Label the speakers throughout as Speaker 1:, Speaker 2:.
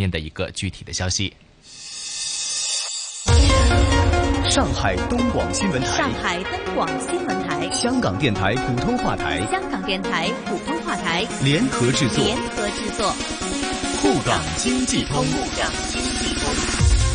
Speaker 1: 面的一个具体的消息。
Speaker 2: 上海东广新闻台，
Speaker 3: 上海东广新闻台，
Speaker 2: 香港电台普通话台，
Speaker 3: 香港电台普通话台
Speaker 2: 联合制作，
Speaker 3: 联合制作，
Speaker 2: 沪港经济通。
Speaker 3: 沪港经济通。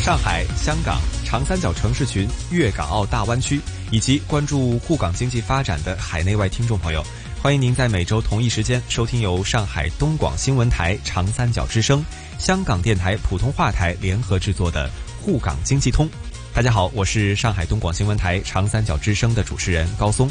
Speaker 4: 上海、香港、长三角城市群、粤港澳大湾区，以及关注沪港经济发展的海内外听众朋友，欢迎您在每周同一时间收听由上海东广新闻台、长三角之声、香港电台普通话台联合制作的沪港经济通。大家好，我是上海东广新闻台长三角之声的主持人高松。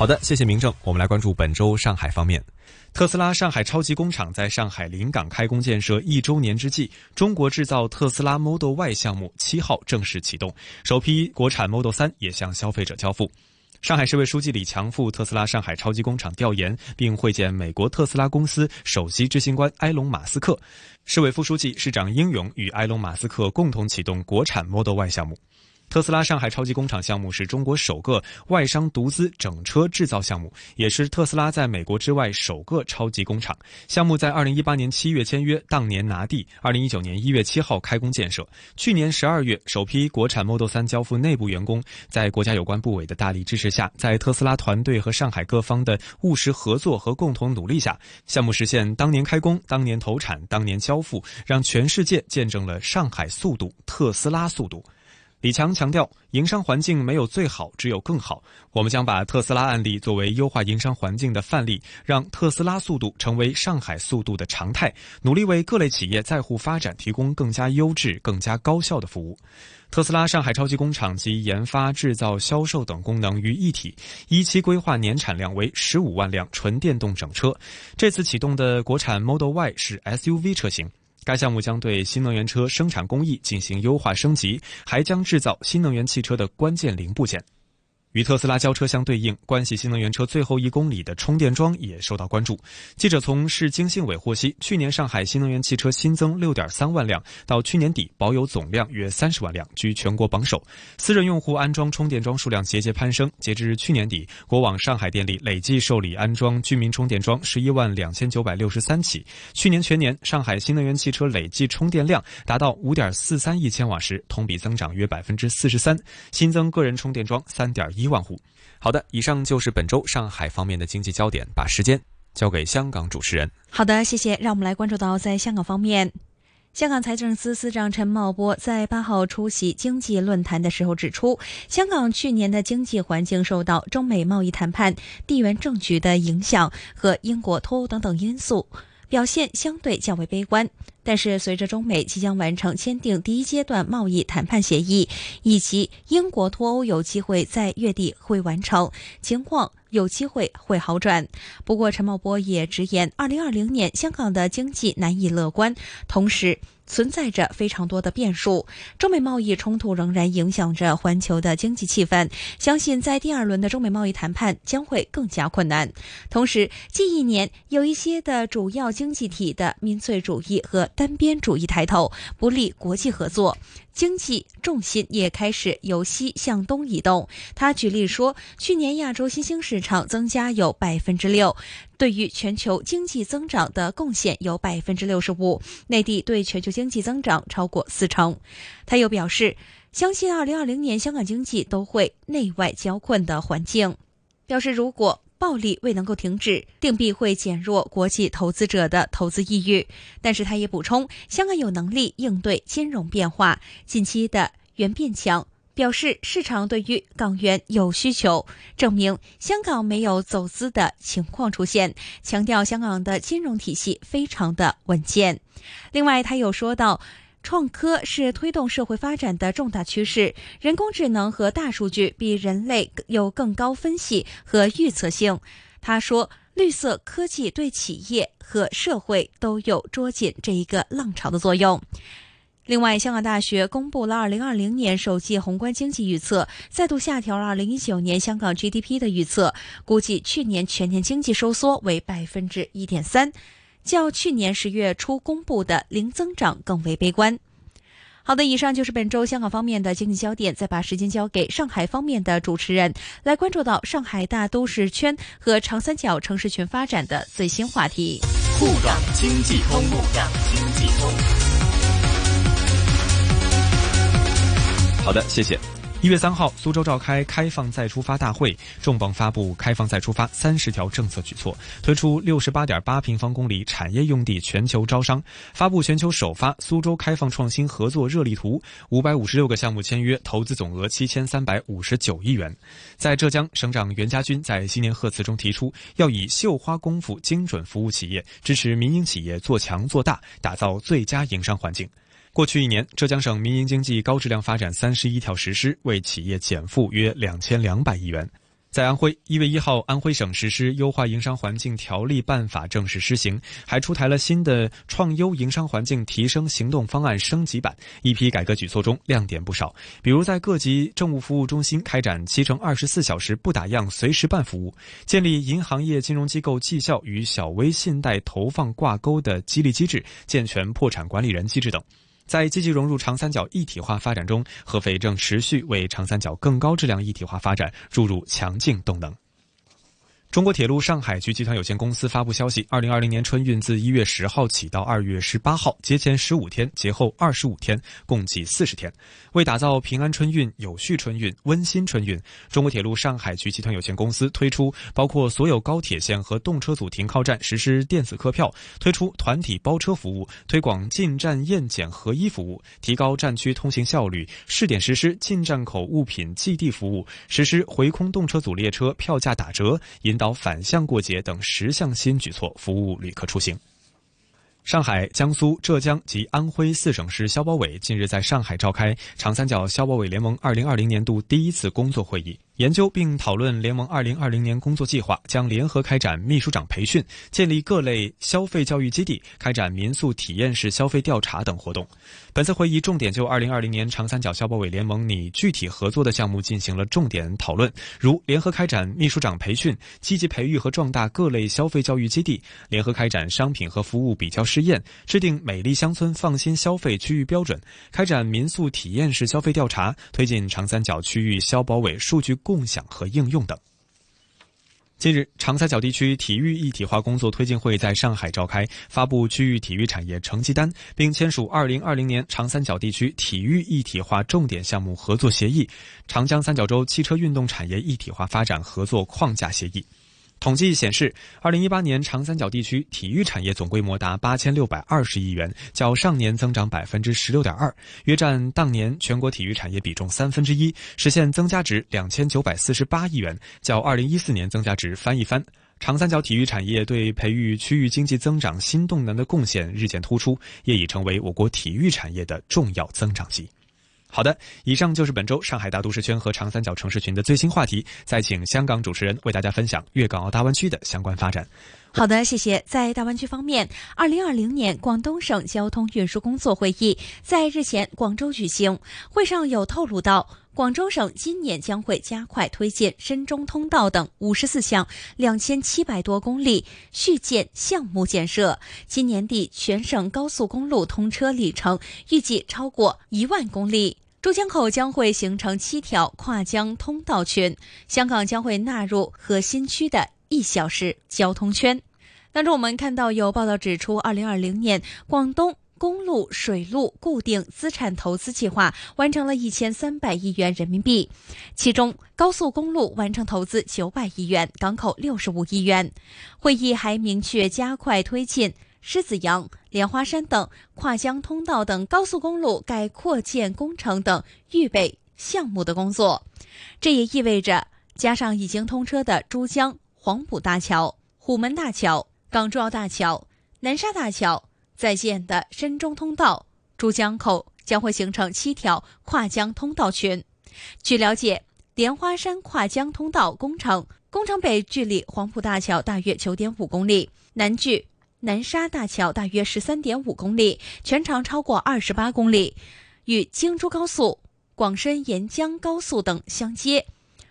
Speaker 4: 好的，谢谢明正。我们来关注本周上海方面。特斯拉上海超级工厂在上海临港开工建设一周年之际，中国制造特斯拉 Model Y 项目七号正式启动，首批国产 Model 3也向消费者交付。上海市委书记李强赴特斯拉上海超级工厂调研，并会见美国特斯拉公司首席执行官埃隆·马斯克。市委副书记、市长英勇与埃隆·马斯克共同启动国产 Model Y 项目。特斯拉上海超级工厂项目是中国首个外商独资整车制造项目，也是特斯拉在美国之外首个超级工厂。项目在二零一八年七月签约，当年拿地，二零一九年一月七号开工建设。去年十二月，首批国产 Model 3交付内部员工。在国家有关部委的大力支持下，在特斯拉团队和上海各方的务实合作和共同努力下，项目实现当年开工、当年投产、当年交付，让全世界见证了上海速度、特斯拉速度。李强强调，营商环境没有最好，只有更好。我们将把特斯拉案例作为优化营商环境的范例，让特斯拉速度成为上海速度的常态，努力为各类企业在沪发展提供更加优质、更加高效的服务。特斯拉上海超级工厂及研发、制造、销售等功能于一体，一期规划年产量为十五万辆纯电动整车。这次启动的国产 Model Y 是 SUV 车型。该项目将对新能源车生产工艺进行优化升级，还将制造新能源汽车的关键零部件。与特斯拉交车相对应，关系新能源车最后一公里的充电桩也受到关注。记者从市经信委获悉，去年上海新能源汽车新增六点三万辆，到去年底保有总量约三十万辆，居全国榜首。私人用户安装充电桩数量节节攀升，截至去年底，国网上海电力累计受理安装居民充电桩十一万两千九百六十三起。去年全年，上海新能源汽车累计充电量达到五点四三亿千瓦时，同比增长约百分之四十三，新增个人充电桩三点一。一万户。好的，以上就是本周上海方面的经济焦点。把时间交给香港主持人。
Speaker 3: 好的，谢谢。让我们来关注到在香港方面，香港财政司司长陈茂波在八号出席经济论坛的时候指出，香港去年的经济环境受到中美贸易谈判、地缘政局的影响和英国脱欧等等因素。表现相对较为悲观，但是随着中美即将完成签订第一阶段贸易谈判协议，以及英国脱欧有机会在月底会完成，情况有机会会好转。不过，陈茂波也直言，二零二零年香港的经济难以乐观，同时。存在着非常多的变数，中美贸易冲突仍然影响着环球的经济气氛。相信在第二轮的中美贸易谈判将会更加困难。同时，近一年有一些的主要经济体的民粹主义和单边主义抬头，不利国际合作。经济重心也开始由西向东移动。他举例说，去年亚洲新兴市场增加有百分之六，对于全球经济增长的贡献有百分之六十五。内地对全球经济增长超过四成。他又表示，相信二零二零年香港经济都会内外交困的环境。表示如果。暴力未能够停止，定必会减弱国际投资者的投资意欲。但是他也补充，香港有能力应对金融变化，近期的元变强，表示市场对于港元有需求，证明香港没有走资的情况出现。强调香港的金融体系非常的稳健。另外，他又说到。创科是推动社会发展的重大趋势。人工智能和大数据比人类有更高分析和预测性。他说，绿色科技对企业和社会都有捉紧这一个浪潮的作用。另外，香港大学公布了二零二零年首季宏观经济预测，再度下调了二零一九年香港 GDP 的预测，估计去年全年经济收缩为百分之一点三，较去年十月初公布的零增长更为悲观。好的，以上就是本周香港方面的经济焦点。再把时间交给上海方面的主持人，来关注到上海大都市圈和长三角城市群发展的最新话题。
Speaker 2: 沪港经济通，沪港经济通。
Speaker 4: 好的，谢谢。一月三号，苏州召开开放再出发大会，重磅发布开放再出发三十条政策举措，推出六十八点八平方公里产业用地全球招商，发布全球首发苏州开放创新合作热力图，五百五十六个项目签约，投资总额七千三百五十九亿元。在浙江，省长袁家军在新年贺词中提出，要以绣花功夫精准服务企业，支持民营企业做强做大，打造最佳营商环境。过去一年，浙江省民营经济高质量发展三十一条实施，为企业减负约两千两百亿元。在安徽，一月一号，安徽省实施优化营商环境条例办法正式施行，还出台了新的创优营商环境提升行动方案升级版。一批改革举措中亮点不少，比如在各级政务服务中心开展七乘二十四小时不打烊随时办服务，建立银行业金融机构绩效与小微信贷投放挂钩的激励机制，健全破产管理人机制等。在积极融入长三角一体化发展中，合肥正持续为长三角更高质量一体化发展注入强劲动能。中国铁路上海局集团有限公司发布消息：二零二零年春运自一月十号起到二月十八号，节前十五天，节后二十五天，共计四十天。为打造平安春运、有序春运、温馨春运，中国铁路上海局集团有限公司推出包括所有高铁线和动车组停靠站实施电子客票，推出团体包车服务，推广进站验检合一服务，提高站区通行效率，试点实施进站口物品寄递服务，实施回空动车组列车票价打折，引。导反向过节等十项新举措，服务旅客出行。上海、江苏、浙江及安徽四省市消保委近日在上海召开长三角消保委联盟二零二零年度第一次工作会议。研究并讨论联盟二零二零年工作计划，将联合开展秘书长培训，建立各类消费教育基地，开展民宿体验式消费调查等活动。本次会议重点就二零二零年长三角消保委联盟拟具体合作的项目进行了重点讨论，如联合开展秘书长培训，积极培育和壮大各类消费教育基地，联合开展商品和服务比较试验，制定美丽乡村放心消费区域标准，开展民宿体验式消费调查，推进长三角区域消保委数据。共享和应用等。近日，长三角地区体育一体化工作推进会在上海召开，发布区域体育产业成绩单，并签署二零二零年长三角地区体育一体化重点项目合作协议、长江三角洲汽车运动产业一体化发展合作框架协议。统计显示，二零一八年长三角地区体育产业总规模达八千六百二十亿元，较上年增长百分之十六点二，约占当年全国体育产业比重三分之一，实现增加值两千九百四十八亿元，较二零一四年增加值翻一番。长三角体育产业对培育区域经济增长新动能的贡献日渐突出，业已成为我国体育产业的重要增长极。好的，以上就是本周上海大都市圈和长三角城市群的最新话题。再请香港主持人为大家分享粤港澳大湾区的相关发展。
Speaker 3: 好的，谢谢。在大湾区方面，二零二零年广东省交通运输工作会议在日前广州举行，会上有透露到，广州省今年将会加快推进深中通道等五十四项两千七百多公里续建项目建设，今年底全省高速公路通车里程预计超过一万公里。珠江口将会形成七条跨江通道群，香港将会纳入核心区的一小时交通圈。当中，我们看到有报道指出，二零二零年广东公路、水路固定资产投资计划完成了一千三百亿元人民币，其中高速公路完成投资九百亿元，港口六十五亿元。会议还明确加快推进。狮子洋、莲花山等跨江通道等高速公路改扩建工程等预备项目的工作，这也意味着加上已经通车的珠江黄埔大桥、虎门大桥、港珠澳大桥、南沙大桥，在建的深中通道，珠江口将会形成七条跨江通道群。据了解，莲花山跨江通道工程，工程北距离黄埔大桥大约九点五公里，南距。南沙大桥大约十三点五公里，全长超过二十八公里，与京珠高速、广深沿江高速等相接。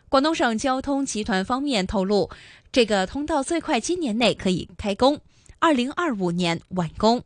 Speaker 3: 广东省交通集团方面透露，这个通道最快今年内可以开工，二零二五年完工。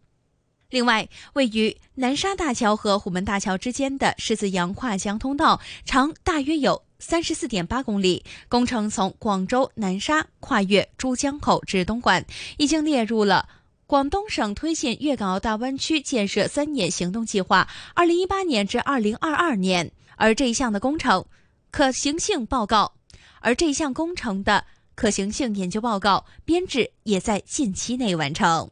Speaker 3: 另外，位于南沙大桥和虎门大桥之间的狮子洋跨江通道，长大约有三十四点八公里，工程从广州南沙跨越珠江口至东莞，已经列入了广东省推进粤港澳大湾区建设三年行动计划（二零一八年至二零二二年）。而这一项的工程可行性报告，而这一项工程的可行性研究报告编制也在近期内完成。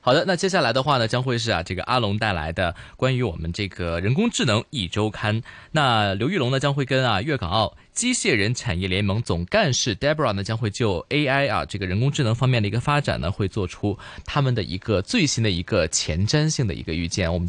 Speaker 1: 好的，那接下来的话呢，将会是啊，这个阿龙带来的关于我们这个人工智能一周刊。那刘玉龙呢，将会跟啊粤港澳机械人产业联盟总干事 Deborah 呢，将会就 AI 啊这个人工智能方面的一个发展呢，会做出他们的一个最新的一个前瞻性的一个预见。我们将。